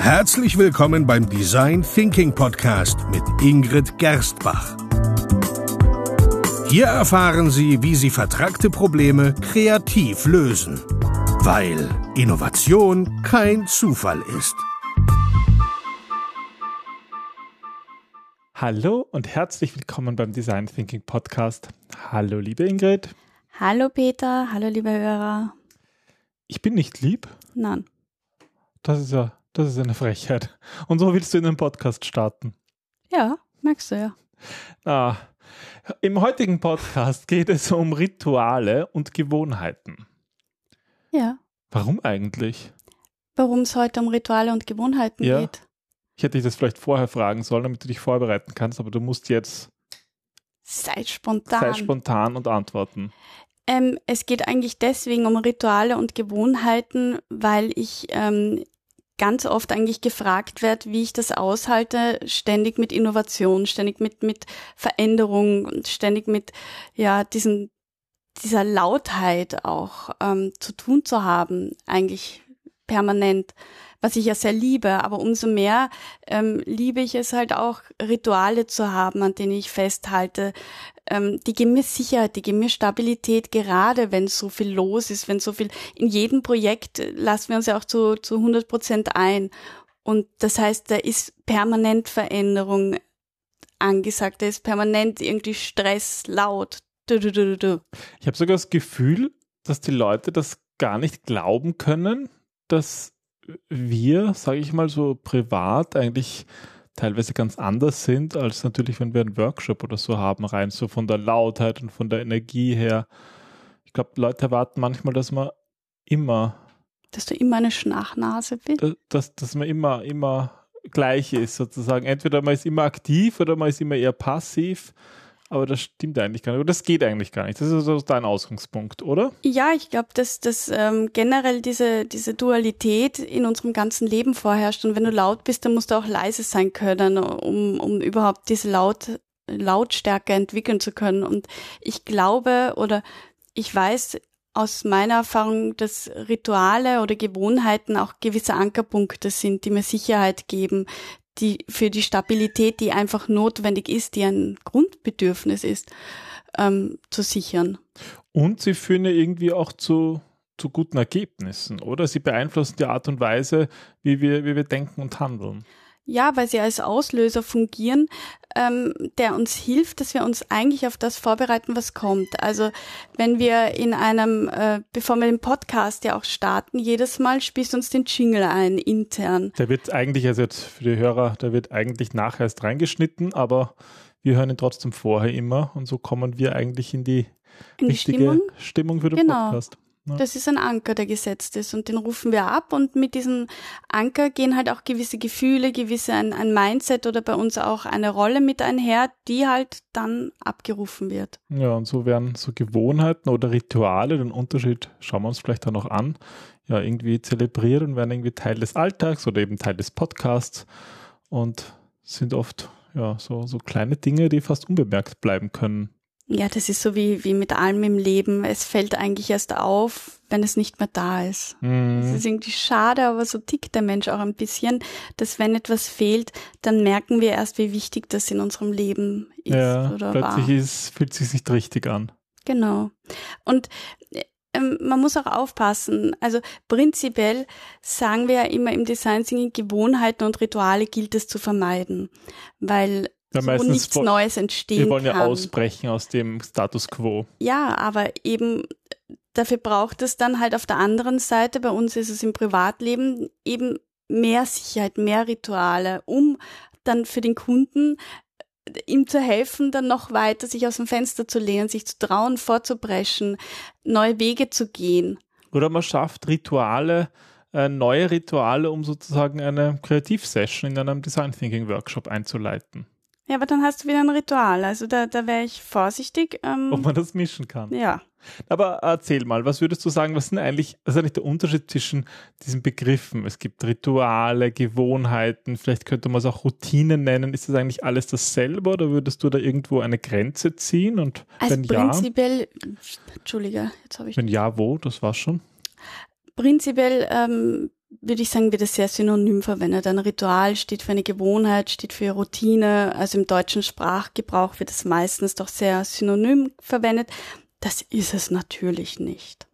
Herzlich willkommen beim Design Thinking Podcast mit Ingrid Gerstbach. Hier erfahren Sie, wie Sie vertragte Probleme kreativ lösen, weil Innovation kein Zufall ist. Hallo und herzlich willkommen beim Design Thinking Podcast. Hallo, liebe Ingrid. Hallo, Peter. Hallo, liebe Hörer. Ich bin nicht lieb. Nein. Das ist ja, das ist eine Frechheit. Und so willst du in den Podcast starten. Ja, merkst du ja. Ah, Im heutigen Podcast geht es um Rituale und Gewohnheiten. Ja. Warum eigentlich? Warum es heute um Rituale und Gewohnheiten Ja. geht. Ich hätte dich das vielleicht vorher fragen sollen, damit du dich vorbereiten kannst, aber du musst jetzt Sei spontan. sei spontan und antworten. Ähm, es geht eigentlich deswegen um Rituale und Gewohnheiten, weil ich ähm, ganz oft eigentlich gefragt werde, wie ich das aushalte, ständig mit Innovation, ständig mit, mit Veränderung und ständig mit ja, diesen, dieser Lautheit auch ähm, zu tun zu haben, eigentlich permanent, was ich ja sehr liebe, aber umso mehr ähm, liebe ich es halt auch, Rituale zu haben, an denen ich festhalte, ähm, die geben mir Sicherheit, die geben mir Stabilität, gerade wenn so viel los ist, wenn so viel, in jedem Projekt äh, lassen wir uns ja auch zu, zu 100 Prozent ein. Und das heißt, da ist permanent Veränderung angesagt, da ist permanent irgendwie Stress, laut. Du, du, du, du. Ich habe sogar das Gefühl, dass die Leute das gar nicht glauben können, dass wir, sage ich mal so privat, eigentlich teilweise ganz anders sind, als natürlich, wenn wir einen Workshop oder so haben, rein so von der Lautheit und von der Energie her. Ich glaube, Leute erwarten manchmal, dass man immer, Dass du immer eine Schnachnase bist. dass, dass man immer, immer gleich ist, sozusagen. Entweder man ist immer aktiv oder man ist immer eher passiv. Aber das stimmt eigentlich gar nicht. Das geht eigentlich gar nicht. Das ist also dein Ausgangspunkt, oder? Ja, ich glaube, dass, dass ähm, generell diese, diese Dualität in unserem ganzen Leben vorherrscht. Und wenn du laut bist, dann musst du auch leise sein können, um, um überhaupt diese Laut, Lautstärke entwickeln zu können. Und ich glaube oder ich weiß aus meiner Erfahrung, dass Rituale oder Gewohnheiten auch gewisse Ankerpunkte sind, die mir Sicherheit geben, die für die Stabilität, die einfach notwendig ist, die ein Grundbedürfnis ist, ähm, zu sichern. Und sie führen ja irgendwie auch zu, zu guten Ergebnissen, oder? Sie beeinflussen die Art und Weise, wie wir, wie wir denken und handeln. Ja, weil sie als Auslöser fungieren, ähm, der uns hilft, dass wir uns eigentlich auf das vorbereiten, was kommt. Also wenn wir in einem, äh, bevor wir den Podcast ja auch starten, jedes Mal spielst du uns den Jingle ein, intern. Der wird eigentlich, also jetzt für die Hörer, der wird eigentlich nachher erst reingeschnitten, aber wir hören ihn trotzdem vorher immer und so kommen wir eigentlich in die In richtige Stimmung. Stimmung für den Genau. Podcast. Ja. Das ist ein Anker, der gesetzt ist und den rufen wir ab und mit diesem Anker gehen halt auch gewisse Gefühle, gewisse ein, ein Mindset oder bei uns auch eine Rolle mit einher, die halt dann abgerufen wird. Ja, und so werden so Gewohnheiten oder Rituale, den Unterschied schauen wir uns vielleicht auch noch an, ja, irgendwie zelebriert und werden irgendwie Teil des Alltags oder eben Teil des Podcasts und sind oft ja so, so kleine Dinge, die fast unbemerkt bleiben können. Ja, das ist so wie, wie mit allem im Leben. Es fällt eigentlich erst auf, wenn es nicht mehr da ist. Das Mhm. ist irgendwie schade, aber so tickt der Mensch auch ein bisschen, dass wenn etwas fehlt, dann merken wir erst, wie wichtig das in unserem Leben ist Ja, oder war. plötzlich ist, fühlt sich nicht richtig an. Genau. Und ähm, man muss auch aufpassen. Also prinzipiell sagen wir ja immer im Design Thinking, Gewohnheiten und Rituale gilt es zu vermeiden, weil Ja, so meistens nichts wo- Neues entstehen Wir wollen ja kann. ausbrechen aus dem Status quo. Ja, aber eben dafür braucht es dann halt auf der anderen Seite, bei uns ist es im Privatleben eben mehr Sicherheit, mehr Rituale, um dann für den Kunden äh, ihm zu helfen, dann noch weiter sich aus dem Fenster zu lehnen, sich zu trauen, vorzupreschen, neue Wege zu gehen. Oder man schafft Rituale, äh, neue Rituale, um sozusagen eine Kreativsession in einem Design Thinking Workshop einzuleiten. Ja, aber dann hast du wieder ein Ritual. Also da, da wäre ich vorsichtig. Ähm, Ob man das mischen kann. ja. Aber erzähl mal, was würdest du sagen, was sind eigentlich, was ist eigentlich der Unterschied zwischen diesen Begriffen? Es gibt Rituale, Gewohnheiten, vielleicht könnte man es auch Routinen nennen. Ist das eigentlich alles dasselbe oder würdest du da irgendwo eine Grenze ziehen? Und Also wenn ja, prinzipiell, Entschuldige, jetzt habe ich wenn ja, wo? Das war's schon. Prinzipiell ähm, würde ich sagen, wird es sehr synonym verwendet. Ein Ritual steht für eine Gewohnheit, steht für Routine. Also im deutschen Sprachgebrauch wird es meistens doch sehr synonym verwendet. Das ist es natürlich nicht.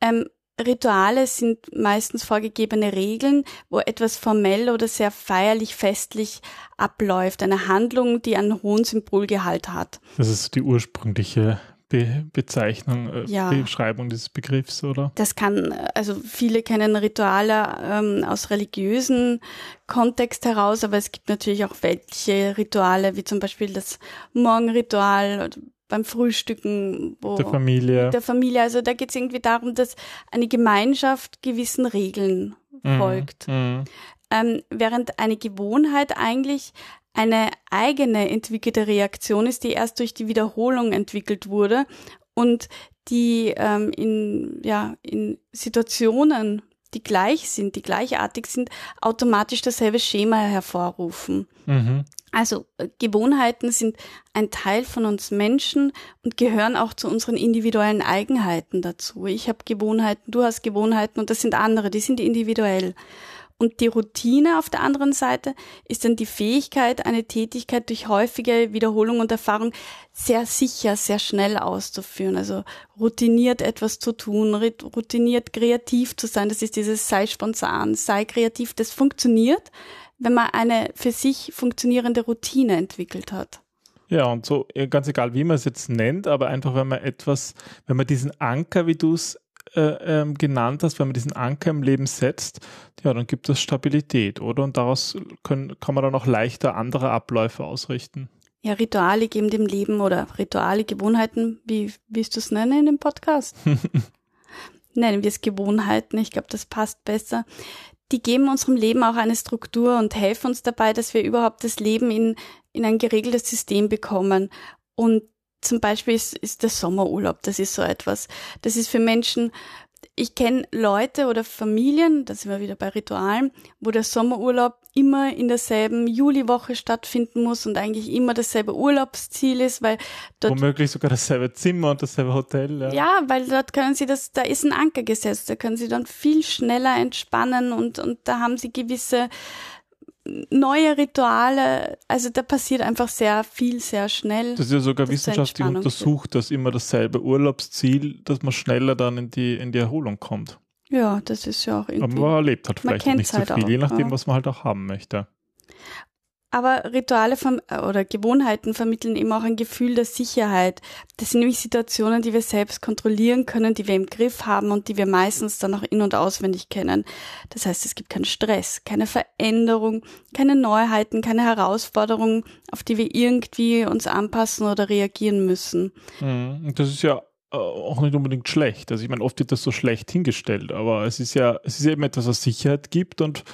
Ähm, Rituale sind meistens vorgegebene Regeln, wo etwas formell oder sehr feierlich festlich abläuft. Eine Handlung, die einen hohen Symbolgehalt hat. Das ist die ursprüngliche Be Bezeichnung, äh, ja. Beschreibung dieses Begriffs, oder? Das kann, also viele kennen Rituale ähm, aus religiösen Kontext heraus, aber es gibt natürlich auch weltliche Rituale, wie zum Beispiel das Morgenritual beim Frühstücken, wo der Familie. Der Familie. Also da geht es irgendwie darum, dass eine Gemeinschaft gewissen Regeln mhm. folgt. Mhm. Ähm, während eine Gewohnheit eigentlich eine eigene entwickelte Reaktion ist, die erst durch die Wiederholung entwickelt wurde und die ähm, in, ja, in Situationen, die gleich sind, die gleichartig sind, automatisch dasselbe Schema hervorrufen. Mhm. Also äh, Gewohnheiten sind ein Teil von uns Menschen und gehören auch zu unseren individuellen Eigenheiten dazu. Ich habe Gewohnheiten, du hast Gewohnheiten und das sind andere, die sind individuell. Und die Routine auf der anderen Seite ist dann die Fähigkeit, eine Tätigkeit durch häufige Wiederholung und Erfahrung sehr sicher, sehr schnell auszuführen. Also routiniert etwas zu tun, routiniert kreativ zu sein. Das ist dieses sei spontan, sei kreativ. Das funktioniert, wenn man eine für sich funktionierende Routine entwickelt hat. Ja, und so ganz egal, wie man es jetzt nennt, aber einfach, wenn man etwas, wenn man diesen Anker, wie du es äh, ähm, genannt hast, wenn man diesen Anker im Leben setzt, ja, dann gibt es Stabilität, oder? Und daraus können, kann man dann auch leichter andere Abläufe ausrichten. Ja, Rituale geben dem Leben oder Rituale, Gewohnheiten, wie willst du es nennen in dem Podcast? Nennen wir es Gewohnheiten, ich glaube, das passt besser. Die geben unserem Leben auch eine Struktur und helfen uns dabei, dass wir überhaupt das Leben in, in ein geregeltes System bekommen. Und zum Beispiel ist, ist der Sommerurlaub, das ist so etwas. Das ist für Menschen, ich kenne Leute oder Familien, da sind wir wieder bei Ritualen, wo der Sommerurlaub immer in derselben Juliwoche stattfinden muss und eigentlich immer dasselbe Urlaubsziel ist, weil dort womöglich sogar dasselbe Zimmer und dasselbe Hotel. Ja. ja, weil dort können sie das, da ist ein Anker gesetzt, da können sie dann viel schneller entspannen und und da haben sie gewisse neue Rituale, also da passiert einfach sehr viel, sehr schnell. Das ist ja sogar wissenschaftlich untersucht, dass immer dasselbe Urlaubsziel, dass man schneller dann in die, in die Erholung kommt. Ja, das ist ja auch irgendwie. Aber man erlebt halt vielleicht nicht so halt viel, auch, je nachdem, ja. was man halt auch haben möchte. Aber Rituale oder Gewohnheiten vermitteln eben auch ein Gefühl der Sicherheit. Das sind nämlich Situationen, die wir selbst kontrollieren können, die wir im Griff haben und die wir meistens dann auch in- und auswendig kennen. Das heißt, es gibt keinen Stress, keine Veränderung, keine Neuheiten, keine Herausforderungen, auf die wir irgendwie uns anpassen oder reagieren müssen. Mhm. Das ist ja äh, auch nicht unbedingt schlecht. Also ich meine, oft wird das so schlecht hingestellt, aber es ist ja, es ist eben etwas, was Sicherheit gibt und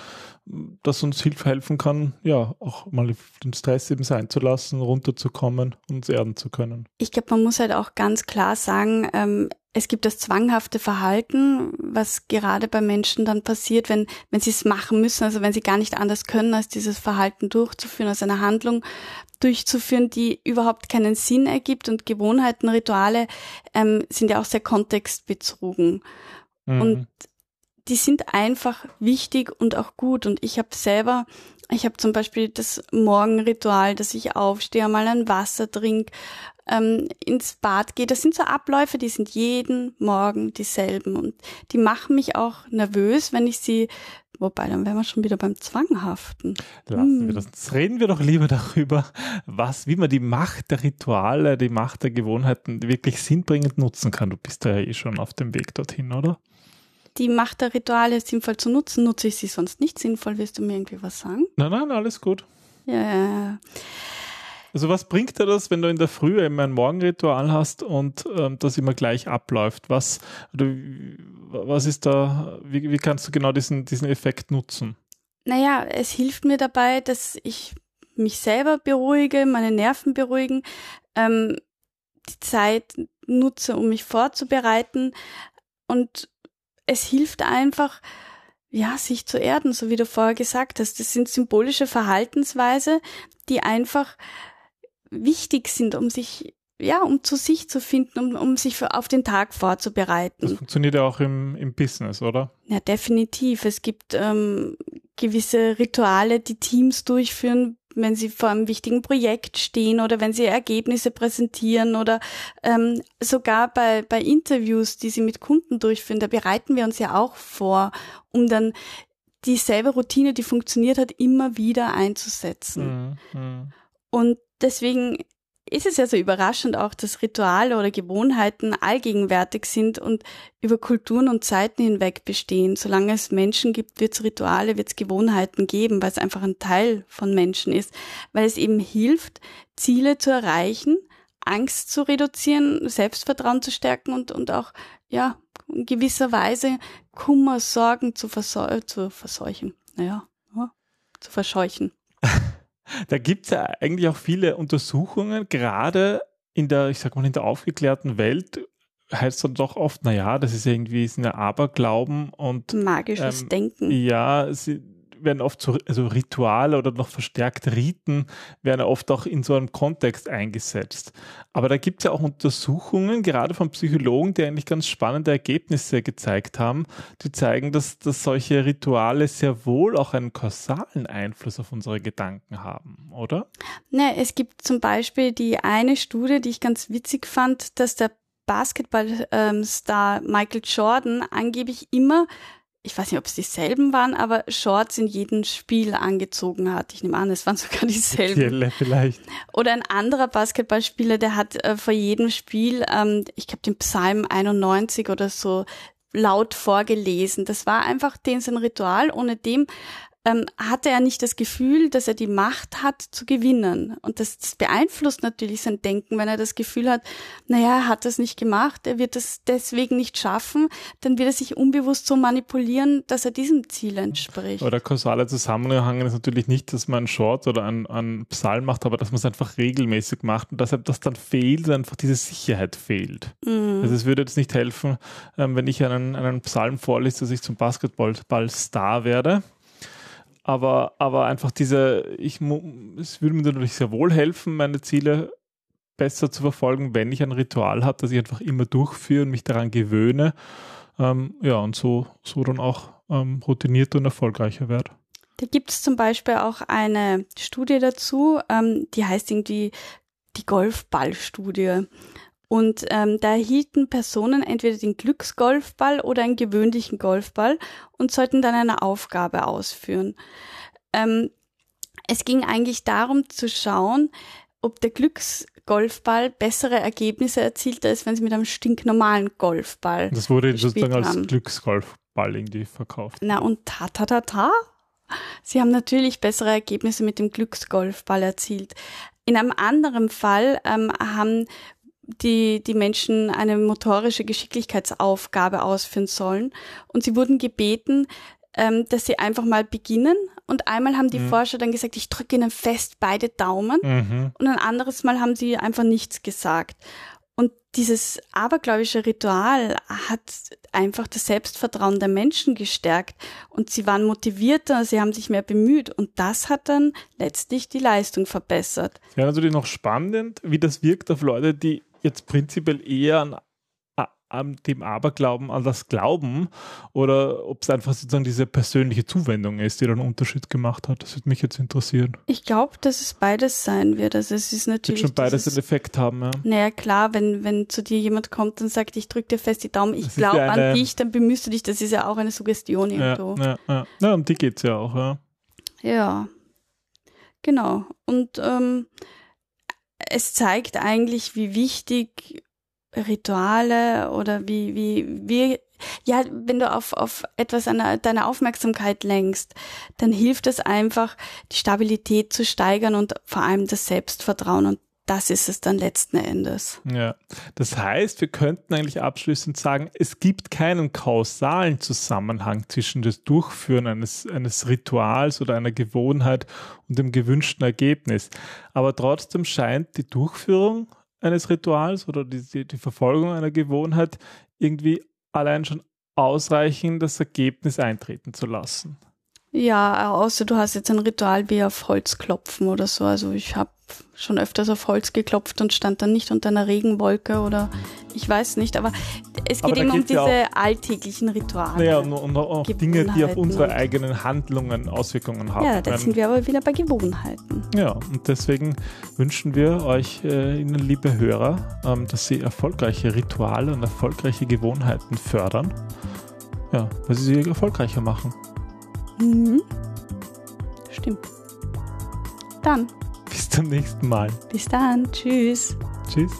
das uns Hilfe helfen kann, ja, auch mal den Stress eben sein zu lassen, runterzukommen, uns erden zu können. Ich glaube, man muss halt auch ganz klar sagen, ähm, es gibt das zwanghafte Verhalten, was gerade bei Menschen dann passiert, wenn, wenn sie es machen müssen, also wenn sie gar nicht anders können, als dieses Verhalten durchzuführen, als eine Handlung durchzuführen, die überhaupt keinen Sinn ergibt und Gewohnheiten, Rituale ähm, sind ja auch sehr kontextbezogen. Mhm. Und die sind einfach wichtig und auch gut. Und ich habe selber, ich habe zum Beispiel das Morgenritual, dass ich aufstehe, mal ein Wasser trinke, ähm, ins Bad gehe. Das sind so Abläufe, die sind jeden Morgen dieselben. Und die machen mich auch nervös, wenn ich sie Wobei, dann wären wir schon wieder beim Zwanghaften. Lassen hm. wir das. Jetzt reden wir doch lieber darüber, was, wie man die Macht der Rituale, die Macht der Gewohnheiten wirklich sinnbringend nutzen kann. Du bist da ja eh schon auf dem Weg dorthin, oder? Die Macht der Rituale sinnvoll zu nutzen. Nutze ich sie sonst nicht sinnvoll? Willst du mir irgendwie was sagen? Nein, nein, alles gut. Ja, ja, ja. Also was bringt dir das, wenn du in der Früh immer ein Morgenritual hast und ähm, das immer gleich abläuft? Was, oder, was ist da, wie, wie kannst du genau diesen, diesen Effekt nutzen? Naja, es hilft mir dabei, dass ich mich selber beruhige, meine Nerven beruhigen, ähm, die Zeit nutze, um mich vorzubereiten und es hilft einfach, ja, sich zu erden, so wie du vorher gesagt hast. Das sind symbolische Verhaltensweise, die einfach wichtig sind, um sich ja, um zu sich zu finden, um, um sich für, auf den Tag vorzubereiten. Das funktioniert ja auch im, im Business, oder? Ja, definitiv. Es gibt ähm, gewisse Rituale, die Teams durchführen, wenn sie vor einem wichtigen Projekt stehen oder wenn sie Ergebnisse präsentieren oder ähm, sogar bei, bei Interviews, die sie mit Kunden durchführen, da bereiten wir uns ja auch vor, um dann dieselbe Routine, die funktioniert hat, immer wieder einzusetzen. Mhm. mhm. Und deswegen ist es ja so überraschend auch, dass Rituale oder Gewohnheiten allgegenwärtig sind und über Kulturen und Zeiten hinweg bestehen. Solange es Menschen gibt, wird es Rituale, wird es Gewohnheiten geben, weil es einfach ein Teil von Menschen ist, weil es eben hilft, Ziele zu erreichen, Angst zu reduzieren, Selbstvertrauen zu stärken und, und auch, ja, in gewisser Weise Kummer, Sorgen zu, verseu zu verseuchen. Naja, ja, zu verscheuchen. Da gibt es ja eigentlich auch viele Untersuchungen, gerade in der, ich sag mal, in der aufgeklärten Welt heißt dann doch oft, naja, das ist irgendwie sind ja Aberglauben und magisches ähm, Denken. Ja, sie, werden oft so also Rituale oder noch verstärkt Riten werden oft auch in so einem Kontext eingesetzt. Aber da gibt es ja auch Untersuchungen, gerade von Psychologen, die eigentlich ganz spannende Ergebnisse gezeigt haben, die zeigen, dass, dass solche Rituale sehr wohl auch einen kausalen Einfluss auf unsere Gedanken haben, oder? Ne, es gibt zum Beispiel die eine Studie, die ich ganz witzig fand, dass der Basketballstar ähm, Michael Jordan angeblich immer ich weiß nicht, ob es dieselben waren, aber Shorts in jedem Spiel angezogen hat. Ich nehme an, es waren sogar dieselben. Jelle vielleicht. Oder ein anderer Basketballspieler, der hat äh, vor jedem Spiel, ähm, ich glaube den Psalm 91 oder so, laut vorgelesen. Das war einfach den sein Ritual, ohne dem ähm, hatte er nicht das Gefühl, dass er die Macht hat zu gewinnen. Und das, das beeinflusst natürlich sein Denken, wenn er das Gefühl hat, naja, er hat das nicht gemacht, er wird das deswegen nicht schaffen, dann wird er sich unbewusst so manipulieren, dass er diesem Ziel entspricht. Oder kausale Zusammenhang ist natürlich nicht, dass man einen Short oder einen, einen Psalm macht, aber dass man es einfach regelmäßig macht und deshalb das dann fehlt, einfach diese Sicherheit fehlt. Mhm. Also es würde jetzt nicht helfen, ähm, wenn ich einen, einen Psalm vorlese, dass ich zum Basketball-Star werde aber, aber einfach diese, ich, es würde mir natürlich sehr wohl helfen, meine Ziele besser zu verfolgen, wenn ich ein Ritual habe, das ich einfach immer durchführe und mich daran gewöhne. Ähm, ja, und so, so dann auch ähm, routinierter und erfolgreicher werde. Da gibt es zum Beispiel auch eine Studie dazu, ähm, die heißt irgendwie die Golfballstudie. Und ähm, da erhielten Personen entweder den Glücksgolfball oder einen gewöhnlichen Golfball und sollten dann eine Aufgabe ausführen. Ähm, es ging eigentlich darum zu schauen, ob der Glücksgolfball bessere Ergebnisse erzielt, als wenn sie mit einem stinknormalen Golfball. Das wurde sozusagen haben. als Glücksgolfball irgendwie verkauft. Na und ta ta ta ta. Sie haben natürlich bessere Ergebnisse mit dem Glücksgolfball erzielt. In einem anderen Fall ähm, haben die, die Menschen eine motorische Geschicklichkeitsaufgabe ausführen sollen. Und sie wurden gebeten, ähm, dass sie einfach mal beginnen. Und einmal haben die mhm. Forscher dann gesagt, ich drücke ihnen fest beide Daumen. Mhm. Und ein anderes Mal haben sie einfach nichts gesagt. Und dieses abergläubische Ritual hat einfach das Selbstvertrauen der Menschen gestärkt und sie waren motivierter, sie haben sich mehr bemüht und das hat dann letztlich die Leistung verbessert. Ja, natürlich noch spannend, wie das wirkt auf Leute, die jetzt prinzipiell eher an, an dem Aberglauben, an das Glauben oder ob es einfach sozusagen diese persönliche Zuwendung ist, die dann einen Unterschied gemacht hat. Das würde mich jetzt interessieren. Ich glaube, dass es beides sein wird. Also es ist natürlich. Wird schon beides einen Effekt haben, ja. Naja, klar, wenn, wenn zu dir jemand kommt und sagt, ich drücke dir fest die Daumen, ich glaube ja an dich, dann bemühst du dich. Das ist ja auch eine Suggestion irgendwo. Ja, ja, ja. ja um die geht es ja auch, ja. Ja. Genau. Und ähm, es zeigt eigentlich, wie wichtig Rituale oder wie, wie, wie, ja, wenn du auf, auf etwas an deine Aufmerksamkeit lenkst, dann hilft es einfach, die Stabilität zu steigern und vor allem das Selbstvertrauen. Und das ist es dann letzten Endes. Ja, das heißt, wir könnten eigentlich abschließend sagen, es gibt keinen kausalen Zusammenhang zwischen das Durchführen eines, eines Rituals oder einer Gewohnheit und dem gewünschten Ergebnis. Aber trotzdem scheint die Durchführung eines Rituals oder die, die, die Verfolgung einer Gewohnheit irgendwie allein schon ausreichend das Ergebnis eintreten zu lassen. Ja, außer du hast jetzt ein Ritual wie auf Holz klopfen oder so. Also ich habe schon öfters auf Holz geklopft und stand dann nicht unter einer Regenwolke oder ich weiß nicht, aber es geht eben um diese ja alltäglichen Rituale. Naja, und, und auch Dinge, die auf unsere eigenen Handlungen Auswirkungen haben. Ja, da sind wir aber wieder bei Gewohnheiten. Ja, und deswegen wünschen wir euch, äh, Ihnen, liebe Hörer, ähm, dass Sie erfolgreiche Rituale und erfolgreiche Gewohnheiten fördern. Ja, weil sie sie erfolgreicher machen. Mhm. Stimmt. Dann. Bis zum nächsten Mal. Bis dann. Tschüss. Tschüss.